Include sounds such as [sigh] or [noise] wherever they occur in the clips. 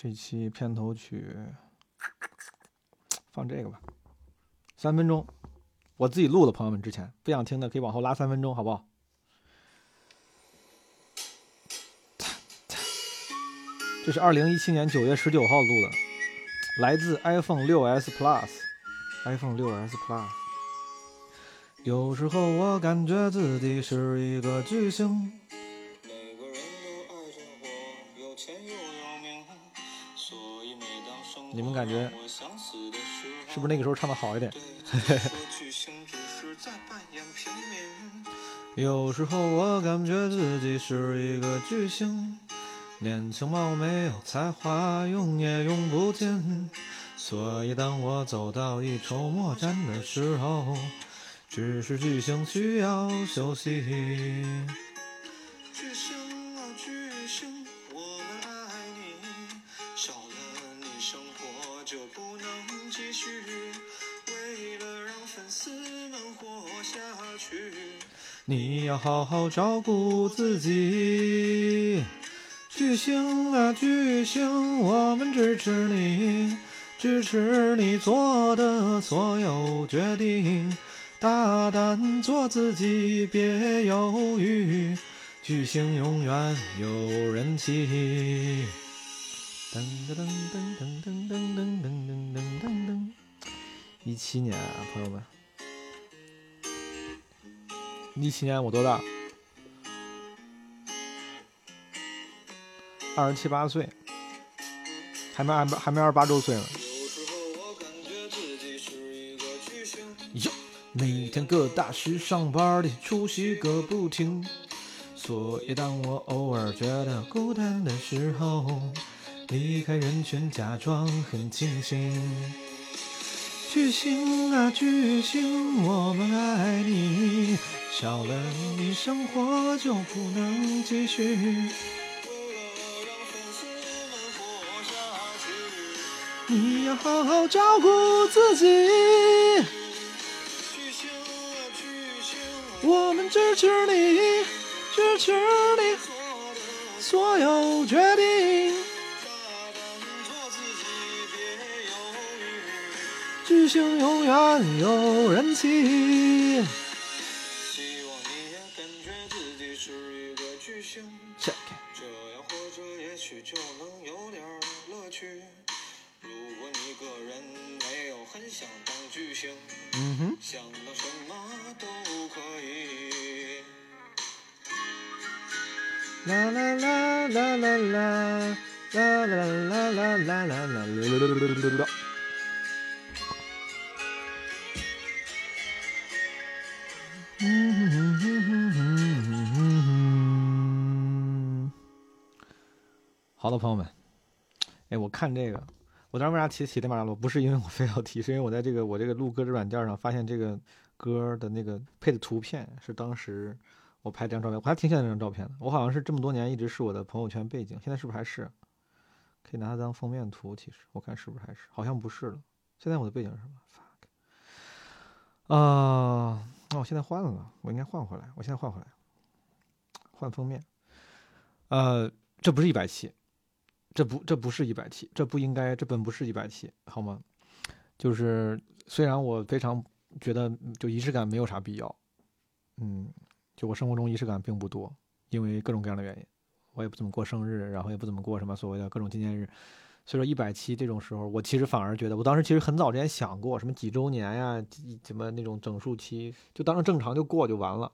这期片头曲放这个吧，三分钟，我自己录的，朋友们之前不想听的可以往后拉三分钟，好不好？[tsk] 这是二零一七年九月十九号录的，来自 iPhone 六 S Plus，iPhone 六 S Plus。有时候我感觉自己是一个巨星。你们感觉是不是那个时候唱的好一点？[laughs] 有时候我感觉自己是一个巨星，年轻貌美有才华，用也用不尽。所以当我走到一筹莫展的时候，只是巨星需要休息。要好好照顾自己，巨星啊巨星，我们支持你，支持你做的所有决定，大胆做自己，别犹豫，巨星永远有人气。噔噔噔噔噔噔噔噔噔噔噔噔，一七年啊，朋友们。一七年我多大？二十七八岁，还没二还没二十八周岁呢。哟，每天各大时尚 party 出席个不停，所以当我偶尔觉得孤单的时候，离开人群，假装很清醒。巨星啊巨星，我们爱你。少了你，生活就不能继续。你要好好照顾自己。我们支持你，支持你所有决定。巨星永远有人气。啦啦啦啦啦啦啦啦啦啦啦啦啦！好的，朋友们，哎，我看这个，我当时为啥提提的马拉罗？不是因为我非要提，是因为我在这个我这个录歌的软件上发现这个歌的那个配的图片是当时。我拍这张照片，我还挺喜欢这张照片的。我好像是这么多年一直是我的朋友圈背景，现在是不是还是？可以拿它当封面图。其实我看是不是还是？好像不是了。现在我的背景是什么？fuck。啊，那我现在换了，我应该换回来。我现在换回来，换封面。呃，这不是一百期，这不这不是一百期，这不应该，这本不是一百期，好吗？就是虽然我非常觉得就仪式感没有啥必要，嗯。就我生活中仪式感并不多，因为各种各样的原因，我也不怎么过生日，然后也不怎么过什么所谓的各种纪念日。所以说一百期这种时候，我其实反而觉得，我当时其实很早之前想过什么几周年呀，什么那种整数期，就当成正常就过就完了。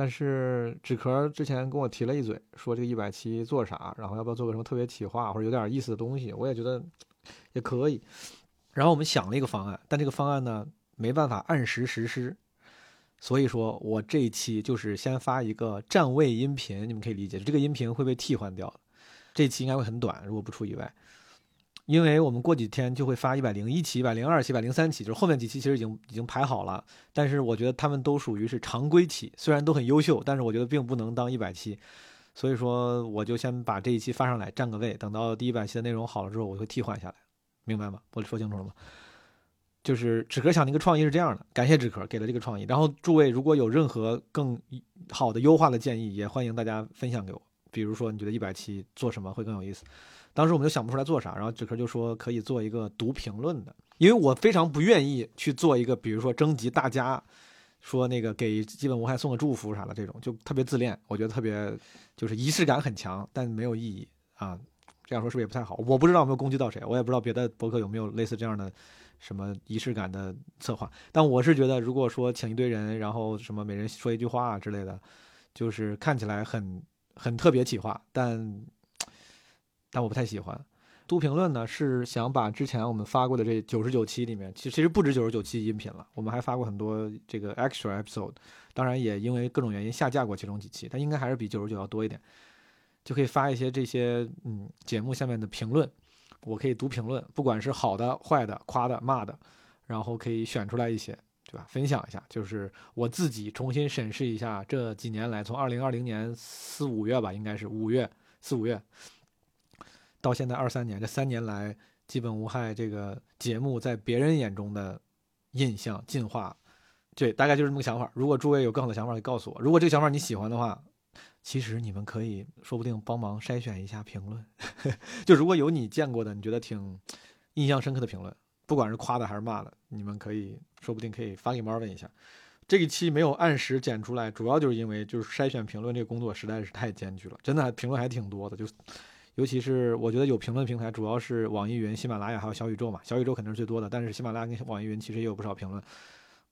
但是纸壳之前跟我提了一嘴，说这个一百期做啥，然后要不要做个什么特别企划或者有点意思的东西，我也觉得也可以。然后我们想了一个方案，但这个方案呢没办法按时实施。所以说我这一期就是先发一个站位音频，你们可以理解，这个音频会被替换掉。这期应该会很短，如果不出意外，因为我们过几天就会发一百零一期、一百零二期、一百零三期，就是后面几期其实已经已经排好了，但是我觉得他们都属于是常规期，虽然都很优秀，但是我觉得并不能当一百期，所以说我就先把这一期发上来占个位，等到第一百期的内容好了之后，我会替换下来，明白吗？我说清楚了吗？就是纸壳想那个创意是这样的，感谢纸壳给了这个创意。然后诸位如果有任何更好的优化的建议，也欢迎大家分享给我。比如说你觉得一百期做什么会更有意思？当时我们就想不出来做啥，然后纸壳就说可以做一个读评论的，因为我非常不愿意去做一个，比如说征集大家说那个给基本无害送个祝福啥的这种，就特别自恋，我觉得特别就是仪式感很强，但没有意义啊。这样说是不是也不太好？我不知道有没有攻击到谁，我也不知道别的博客有没有类似这样的什么仪式感的策划。但我是觉得，如果说请一堆人，然后什么每人说一句话之类的，就是看起来很很特别企划，但。但我不太喜欢，读评论呢是想把之前我们发过的这九十九期里面，其实其实不止九十九期音频了，我们还发过很多这个 extra episode，当然也因为各种原因下架过其中几期，但应该还是比九十九要多一点，就可以发一些这些嗯节目下面的评论，我可以读评论，不管是好的、坏的、夸的、骂的，然后可以选出来一些，对吧？分享一下，就是我自己重新审视一下这几年来，从二零二零年四五月吧，应该是五月四五月。到现在二三年，这三年来基本无害这个节目在别人眼中的印象进化，对，大概就是这么个想法。如果诸位有更好的想法，可以告诉我。如果这个想法你喜欢的话，其实你们可以说不定帮忙筛选一下评论。[laughs] 就如果有你见过的，你觉得挺印象深刻的评论，不管是夸的还是骂的，你们可以说不定可以发给猫问一下。这一期没有按时剪出来，主要就是因为就是筛选评论这个工作实在是太艰巨了，真的评论还挺多的，就。尤其是我觉得有评论平台，主要是网易云、喜马拉雅还有小宇宙嘛。小宇宙肯定是最多的，但是喜马拉雅跟网易云其实也有不少评论。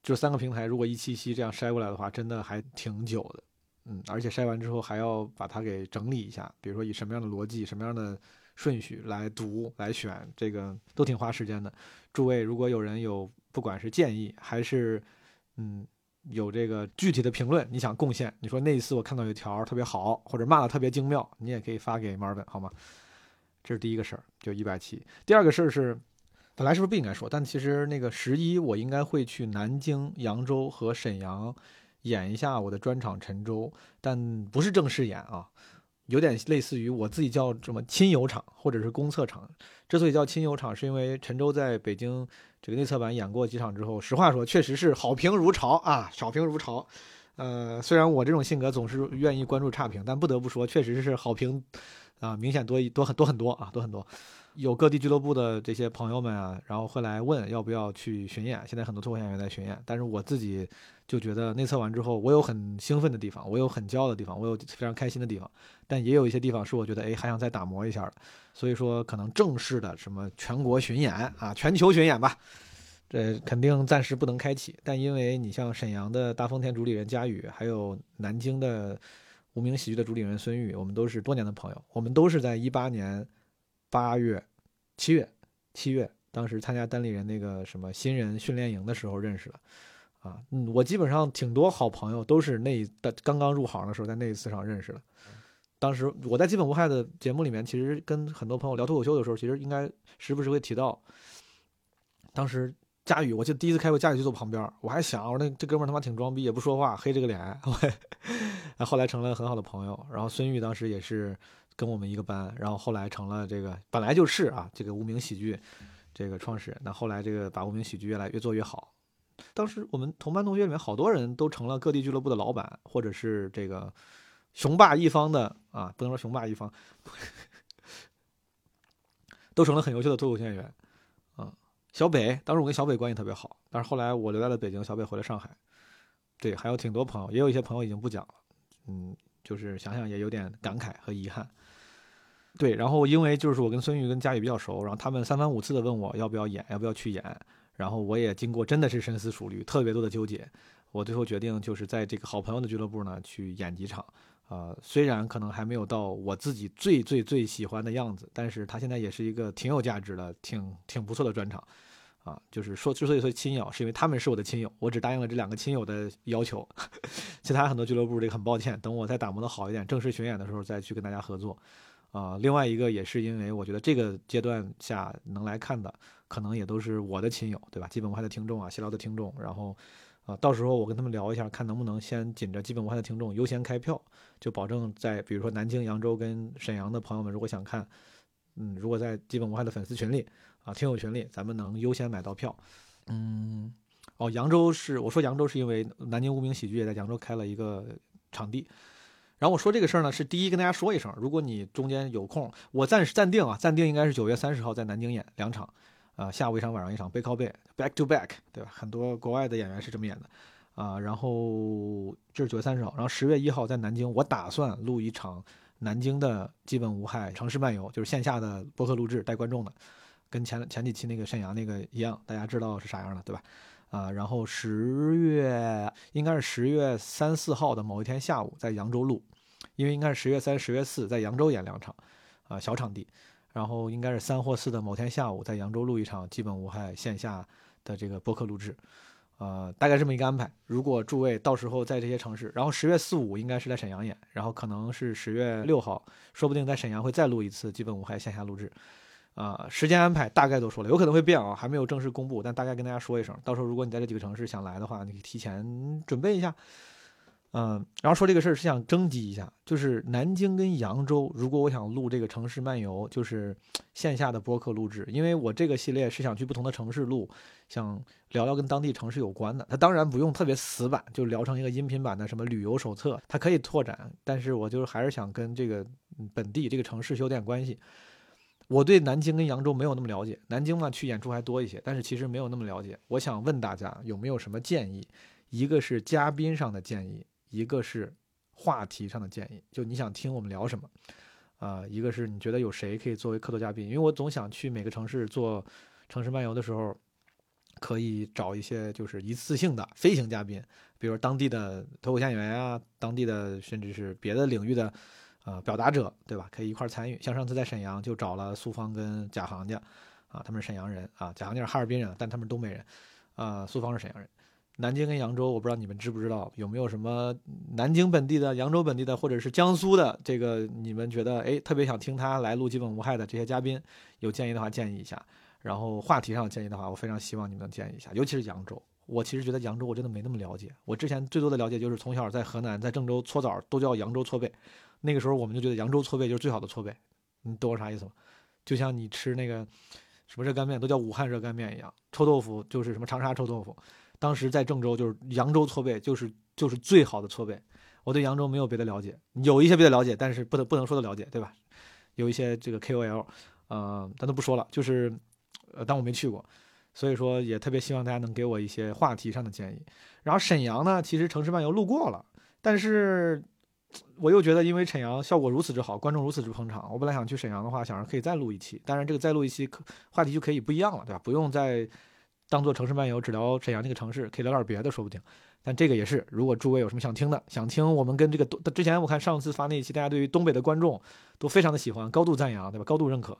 就三个平台，如果一期期这样筛过来的话，真的还挺久的。嗯，而且筛完之后还要把它给整理一下，比如说以什么样的逻辑、什么样的顺序来读、来选，这个都挺花时间的。诸位，如果有人有不管是建议还是嗯。有这个具体的评论，你想贡献？你说那一次我看到有条特别好，或者骂的特别精妙，你也可以发给 Marvin 好吗？这是第一个事儿，就一百七。第二个事儿是，本来是不是不应该说？但其实那个十一我应该会去南京、扬州和沈阳演一下我的专场《陈舟》，但不是正式演啊，有点类似于我自己叫什么亲友场或者是公测场。之所以叫亲友场，是因为陈州在北京。这个内测版演过几场之后，实话说，确实是好评如潮啊，好评如潮。呃，虽然我这种性格总是愿意关注差评，但不得不说，确实是好评啊，明显多一多很多很多啊，多很多。有各地俱乐部的这些朋友们啊，然后会来问要不要去巡演。现在很多脱口秀演员在巡演，但是我自己就觉得内测完之后，我有很兴奋的地方，我有很骄傲的地方，我有非常开心的地方，但也有一些地方是我觉得哎还想再打磨一下的。所以说，可能正式的什么全国巡演啊，全球巡演吧，这肯定暂时不能开启。但因为你像沈阳的大丰田主理人佳宇，还有南京的无名喜剧的主理人孙玉，我们都是多年的朋友，我们都是在一八年。八月、七月、七月，当时参加单立人那个什么新人训练营的时候认识的，啊，嗯，我基本上挺多好朋友都是那的刚刚入行的时候在那一次上认识的。当时我在基本无害的节目里面，其实跟很多朋友聊脱口秀的时候，其实应该时不时会提到。当时佳宇，我记得第一次开会，佳宇就坐旁边，我还想，我说那这哥们儿他妈挺装逼，也不说话，黑着个脸，[laughs] 后来成了很好的朋友。然后孙玉当时也是。跟我们一个班，然后后来成了这个本来就是啊，这个无名喜剧这个创始人。那后来这个把无名喜剧越来越做越好。当时我们同班同学里面好多人都成了各地俱乐部的老板，或者是这个雄霸一方的啊，不能说雄霸一方，都成了很优秀的脱口秀演员啊。小北，当时我跟小北关系特别好，但是后来我留在了北京，小北回了上海。对，还有挺多朋友，也有一些朋友已经不讲了。嗯，就是想想也有点感慨和遗憾。对，然后因为就是我跟孙玉跟佳宇比较熟，然后他们三番五次的问我要不要演，要不要去演，然后我也经过真的是深思熟虑，特别多的纠结，我最后决定就是在这个好朋友的俱乐部呢去演几场，啊，虽然可能还没有到我自己最最最喜欢的样子，但是他现在也是一个挺有价值的、挺挺不错的专场，啊，就是说之所以说亲友，是因为他们是我的亲友，我只答应了这两个亲友的要求，[laughs] 其他很多俱乐部这个很抱歉，等我再打磨的好一点，正式巡演的时候再去跟大家合作。啊，另外一个也是因为我觉得这个阶段下能来看的，可能也都是我的亲友，对吧？基本无害的听众啊，闲聊的听众，然后，啊，到时候我跟他们聊一下，看能不能先紧着基本无害的听众优先开票，就保证在比如说南京、扬州跟沈阳的朋友们，如果想看，嗯，如果在基本无害的粉丝群里啊，听友群里，咱们能优先买到票。嗯，哦，扬州是我说扬州是因为南京无名喜剧也在扬州开了一个场地。然后我说这个事儿呢，是第一跟大家说一声，如果你中间有空，我暂时暂定啊，暂定应该是九月三十号在南京演两场，啊，下午一场，晚上一场，背靠背，back to back，对吧？很多国外的演员是这么演的，啊，然后这是九月三十号，然后十月一号在南京，我打算录一场南京的基本无害城市漫游，就是线下的播客录制带观众的，跟前前几期那个沈阳那个一样，大家知道是啥样的，对吧？啊，然后十月应该是十月三四号的某一天下午在扬州录，因为应该是十月三、十月四在扬州演两场，啊小场地，然后应该是三或四的某天下午在扬州录一场基本无害线下的这个播客录制，呃，大概这么一个安排。如果诸位到时候在这些城市，然后十月四五应该是在沈阳演，然后可能是十月六号，说不定在沈阳会再录一次基本无害线下录制。啊，时间安排大概都说了，有可能会变啊，还没有正式公布，但大概跟大家说一声，到时候如果你在这几个城市想来的话，你可以提前准备一下。嗯，然后说这个事儿是想征集一下，就是南京跟扬州，如果我想录这个城市漫游，就是线下的播客录制，因为我这个系列是想去不同的城市录，想聊聊跟当地城市有关的。它当然不用特别死板，就聊成一个音频版的什么旅游手册，它可以拓展，但是我就是还是想跟这个本地这个城市有点关系。我对南京跟扬州没有那么了解，南京嘛去演出还多一些，但是其实没有那么了解。我想问大家有没有什么建议？一个是嘉宾上的建议，一个是话题上的建议。就你想听我们聊什么？啊，一个是你觉得有谁可以作为客座嘉宾？因为我总想去每个城市做城市漫游的时候，可以找一些就是一次性的飞行嘉宾，比如当地的脱口秀演员啊，当地的甚至是别的领域的。呃，表达者对吧？可以一块参与。像上次在沈阳就找了苏芳跟贾行家，啊，他们是沈阳人啊，贾行家是哈尔滨人，但他们是东北人，啊，苏芳是沈阳人。南京跟扬州，我不知道你们知不知道，有没有什么南京本地的、扬州本地的，或者是江苏的，这个你们觉得哎特别想听他来录基本无害的这些嘉宾，有建议的话建议一下。然后话题上建议的话，我非常希望你们能建议一下，尤其是扬州。我其实觉得扬州我真的没那么了解，我之前最多的了解就是从小在河南、在郑州搓澡都叫扬州搓背。那个时候我们就觉得扬州搓背就是最好的搓背，你懂我啥意思吗？就像你吃那个什么热干面都叫武汉热干面一样，臭豆腐就是什么长沙臭豆腐。当时在郑州就是扬州搓背就是就是最好的搓背。我对扬州没有别的了解，有一些别的了解，但是不得不能说的了解，对吧？有一些这个 KOL，呃，咱都不说了，就是呃，当我没去过，所以说也特别希望大家能给我一些话题上的建议。然后沈阳呢，其实城市漫游路过了，但是。我又觉得，因为沈阳效果如此之好，观众如此之捧场，我本来想去沈阳的话，想着可以再录一期。当然，这个再录一期，可话题就可以不一样了，对吧？不用再当做城市漫游，只聊沈阳这个城市，可以聊点别的，说不定。但这个也是，如果诸位有什么想听的，想听我们跟这个东，之前我看上次发那一期，大家对于东北的观众都非常的喜欢，高度赞扬，对吧？高度认可。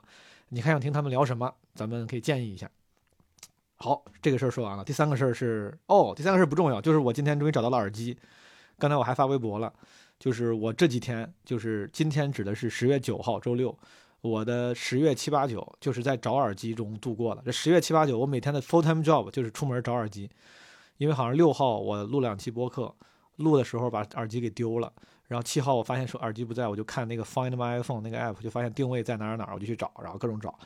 你还想听他们聊什么？咱们可以建议一下。好，这个事儿说完了。第三个事儿是，哦，第三个事儿不重要，就是我今天终于找到了耳机。刚才我还发微博了。就是我这几天，就是今天指的是十月九号周六，我的十月七八九就是在找耳机中度过了。这十月七八九，我每天的 full time job 就是出门找耳机，因为好像六号我录两期播客，录的时候把耳机给丢了，然后七号我发现说耳机不在，我就看那个 Find My iPhone 那个 app，就发现定位在哪儿哪儿，我就去找，然后各种找，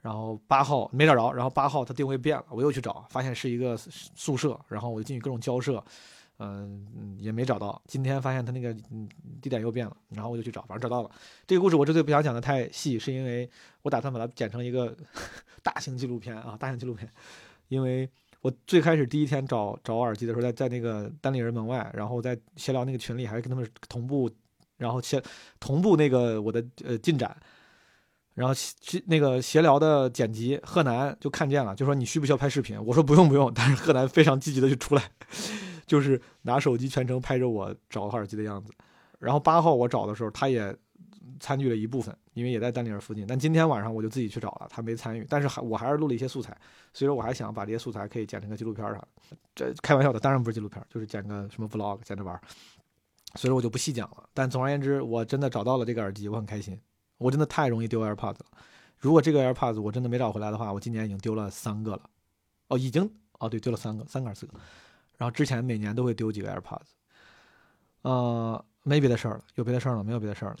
然后八号没找着，然后八号它定位变了，我又去找，发现是一个宿舍，然后我就进去各种交涉。嗯，也没找到。今天发现他那个地点又变了，然后我就去找，反正找到了。这个故事我之所以不想讲的太细，是因为我打算把它剪成一个 [laughs] 大型纪录片啊，大型纪录片。因为我最开始第一天找找耳机的时候，在在那个单立人门外，然后在闲聊那个群里，还是跟他们同步，然后先同步那个我的呃进展，然后去那个闲聊的剪辑，贺南就看见了，就说你需不需要拍视频？我说不用不用，但是贺南非常积极的就出来。就是拿手机全程拍着我找耳机的样子，然后八号我找的时候，他也参与了一部分，因为也在丹尼尔附近。但今天晚上我就自己去找了，他没参与。但是还我还是录了一些素材，所以说我还想把这些素材可以剪成个纪录片啥的。这开玩笑的，当然不是纪录片，就是剪个什么 vlog，剪着玩。所以说我就不细讲了。但总而言之，我真的找到了这个耳机，我很开心。我真的太容易丢 AirPods 了。如果这个 AirPods 我真的没找回来的话，我今年已经丢了三个了。哦，已经哦对，丢了三个，三个还是四个？然后之前每年都会丢几个 AirPods，呃，没别的事儿了，有别的事儿了？没有别的事儿了，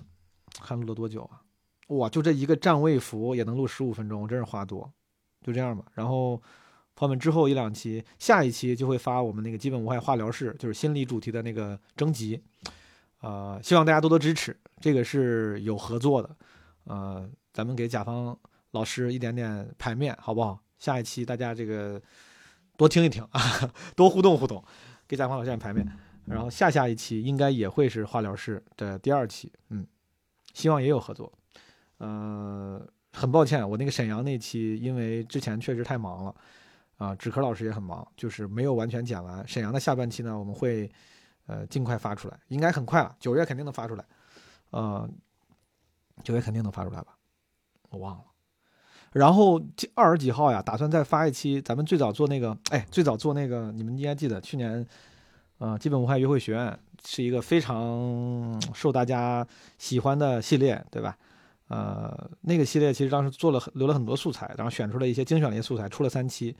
还录了多久啊？哇，就这一个站位服也能录十五分钟，真是话多，就这样吧。然后朋友们之后一两期，下一期就会发我们那个基本无害化疗室，就是心理主题的那个征集，呃，希望大家多多支持，这个是有合作的，呃，咱们给甲方老师一点点排面，好不好？下一期大家这个多听一听啊，[laughs] 多互动互动，给甲方老师点排面。然后下下一期应该也会是化疗室的第二期，嗯，希望也有合作。呃，很抱歉，我那个沈阳那期因为之前确实太忙了，啊，纸壳老师也很忙，就是没有完全剪完。沈阳的下半期呢，我们会呃尽快发出来，应该很快了，九月肯定能发出来，呃，九月肯定能发出来吧？我忘了。然后二十几号呀，打算再发一期，咱们最早做那个，哎，最早做那个，你们应该记得去年。呃，基本无害约会学院是一个非常受大家喜欢的系列，对吧？呃，那个系列其实当时做了留了很多素材，然后选出了一些精选的一些素材，出了三期，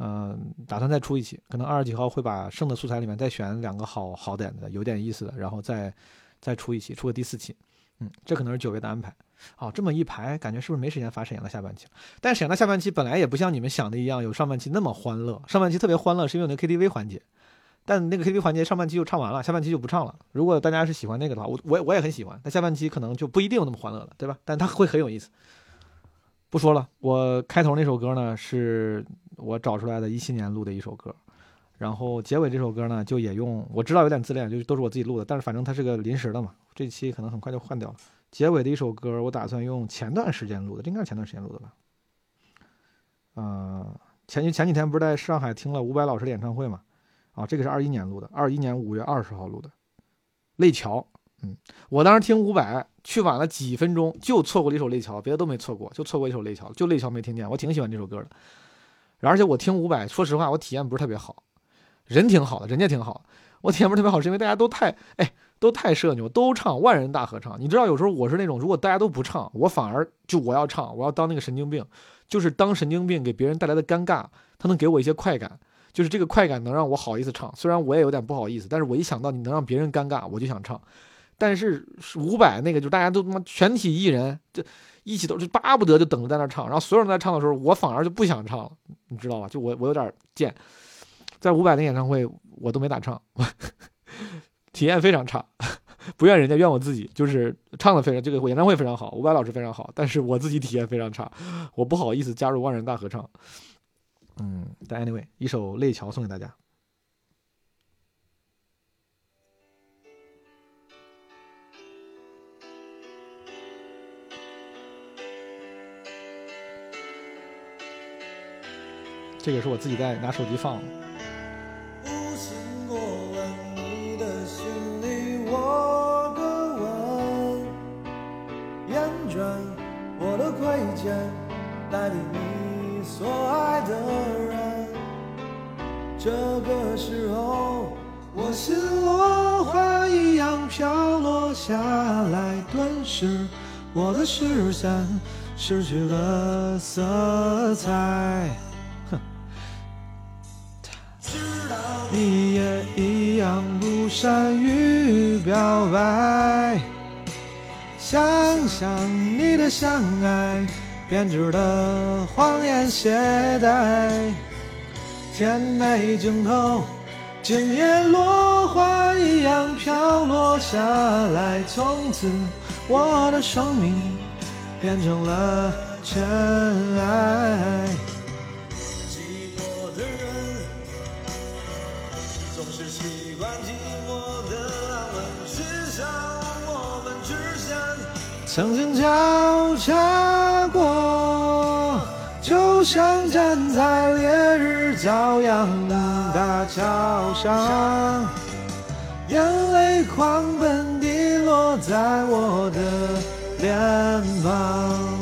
嗯，打算再出一期，可能二十几号会把剩的素材里面再选两个好好点的、有点意思的，然后再再出一期，出个第四期，嗯，这可能是九月的安排。哦，这么一排，感觉是不是没时间发沈阳的下半期？但沈阳的下半期本来也不像你们想的一样有上半期那么欢乐，上半期特别欢乐是因为有那 KTV 环节。但那个 KTV 环节上半期就唱完了，下半期就不唱了。如果大家是喜欢那个的话，我我我也很喜欢。但下半期可能就不一定有那么欢乐了，对吧？但它会很有意思。不说了，我开头那首歌呢，是我找出来的，一七年录的一首歌。然后结尾这首歌呢，就也用我知道有点自恋，就都是我自己录的。但是反正它是个临时的嘛，这期可能很快就换掉了。结尾的一首歌，我打算用前段时间录的，这应该是前段时间录的吧？嗯，前前几天不是在上海听了伍佰老师的演唱会嘛？啊，这个是二一年录的，二一年五月二十号录的，《泪桥》。嗯，我当时听伍佰去晚了几分钟，就错过了一首《泪桥》，别的都没错过，就错过一首《泪桥》，就《泪桥》没听见。我挺喜欢这首歌的，而且我听伍佰，说实话，我体验不是特别好。人挺好的，人家挺好，我体验不是特别好，是因为大家都太哎，都太社牛，都唱万人大合唱。你知道，有时候我是那种，如果大家都不唱，我反而就我要唱，我要当那个神经病，就是当神经病给别人带来的尴尬，他能给我一些快感。就是这个快感能让我好意思唱，虽然我也有点不好意思，但是我一想到你能让别人尴尬，我就想唱。但是伍佰那个，就大家都他妈全体艺人，就一起都是巴不得就等着在那唱，然后所有人在唱的时候，我反而就不想唱了，你知道吧？就我我有点贱，在伍佰的演唱会我都没咋唱，[laughs] 体验非常差，[laughs] 不怨人家怨我自己，就是唱的非常这个演唱会非常好，伍佰老师非常好，但是我自己体验非常差，我不好意思加入万人大合唱。嗯，但 anyway，一首《泪桥》送给大家。这个是我自己在拿手机放。我的亏欠带给你所爱的人，这个时候，我心落花一样飘落下来，顿时我的视线失去了色彩。哼，你也一样不善于表白，想你的相爱。编织的谎言携带，甜美镜头，今夜落花一样飘落下来。从此，我的生命变成了尘埃。曾经交叉过。就像站在烈日骄阳的大桥上，眼泪狂奔滴落在我的脸庞。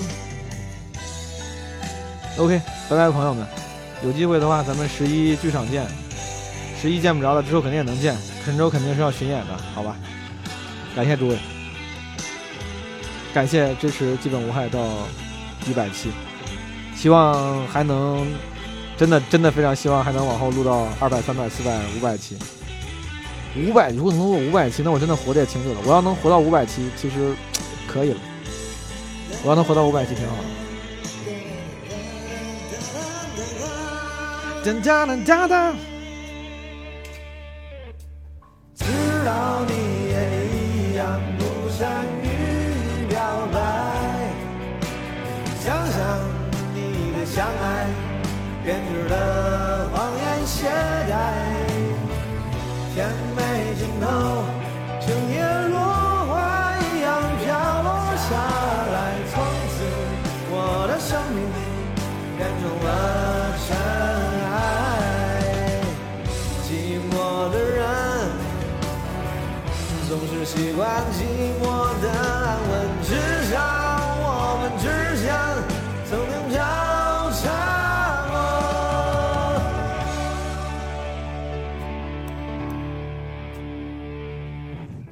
OK，拜拜，朋友们，有机会的话咱们十一剧场见。十一见不着了，之后肯定也能见。陈州肯定是要巡演的，好吧？感谢诸位，感谢支持基本无害到一百期。希望还能，真的真的非常希望还能往后录到二百、三百、四百、五百期。五百，如果能录五百期，那我真的活得也挺久了。我要能活到五百期，其实可以了。我要能活到五百期，挺好。哒哒哒哒哒。相爱，编织的谎言懈怠，甜美尽头，今夜落花一样飘落下来，从此我的生命变成了尘埃。寂寞的人总是习惯寂。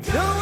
No!